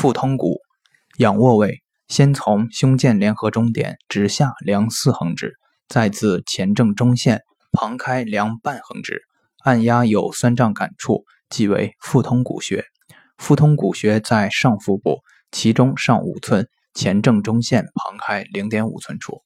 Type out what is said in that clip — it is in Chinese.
腹通骨，仰卧位，先从胸剑联合中点直下量四横指，再自前正中线旁开量半横指，按压有酸胀感处，即为腹通骨穴。腹通骨穴在上腹部，其中上五寸，前正中线旁开零点五寸处。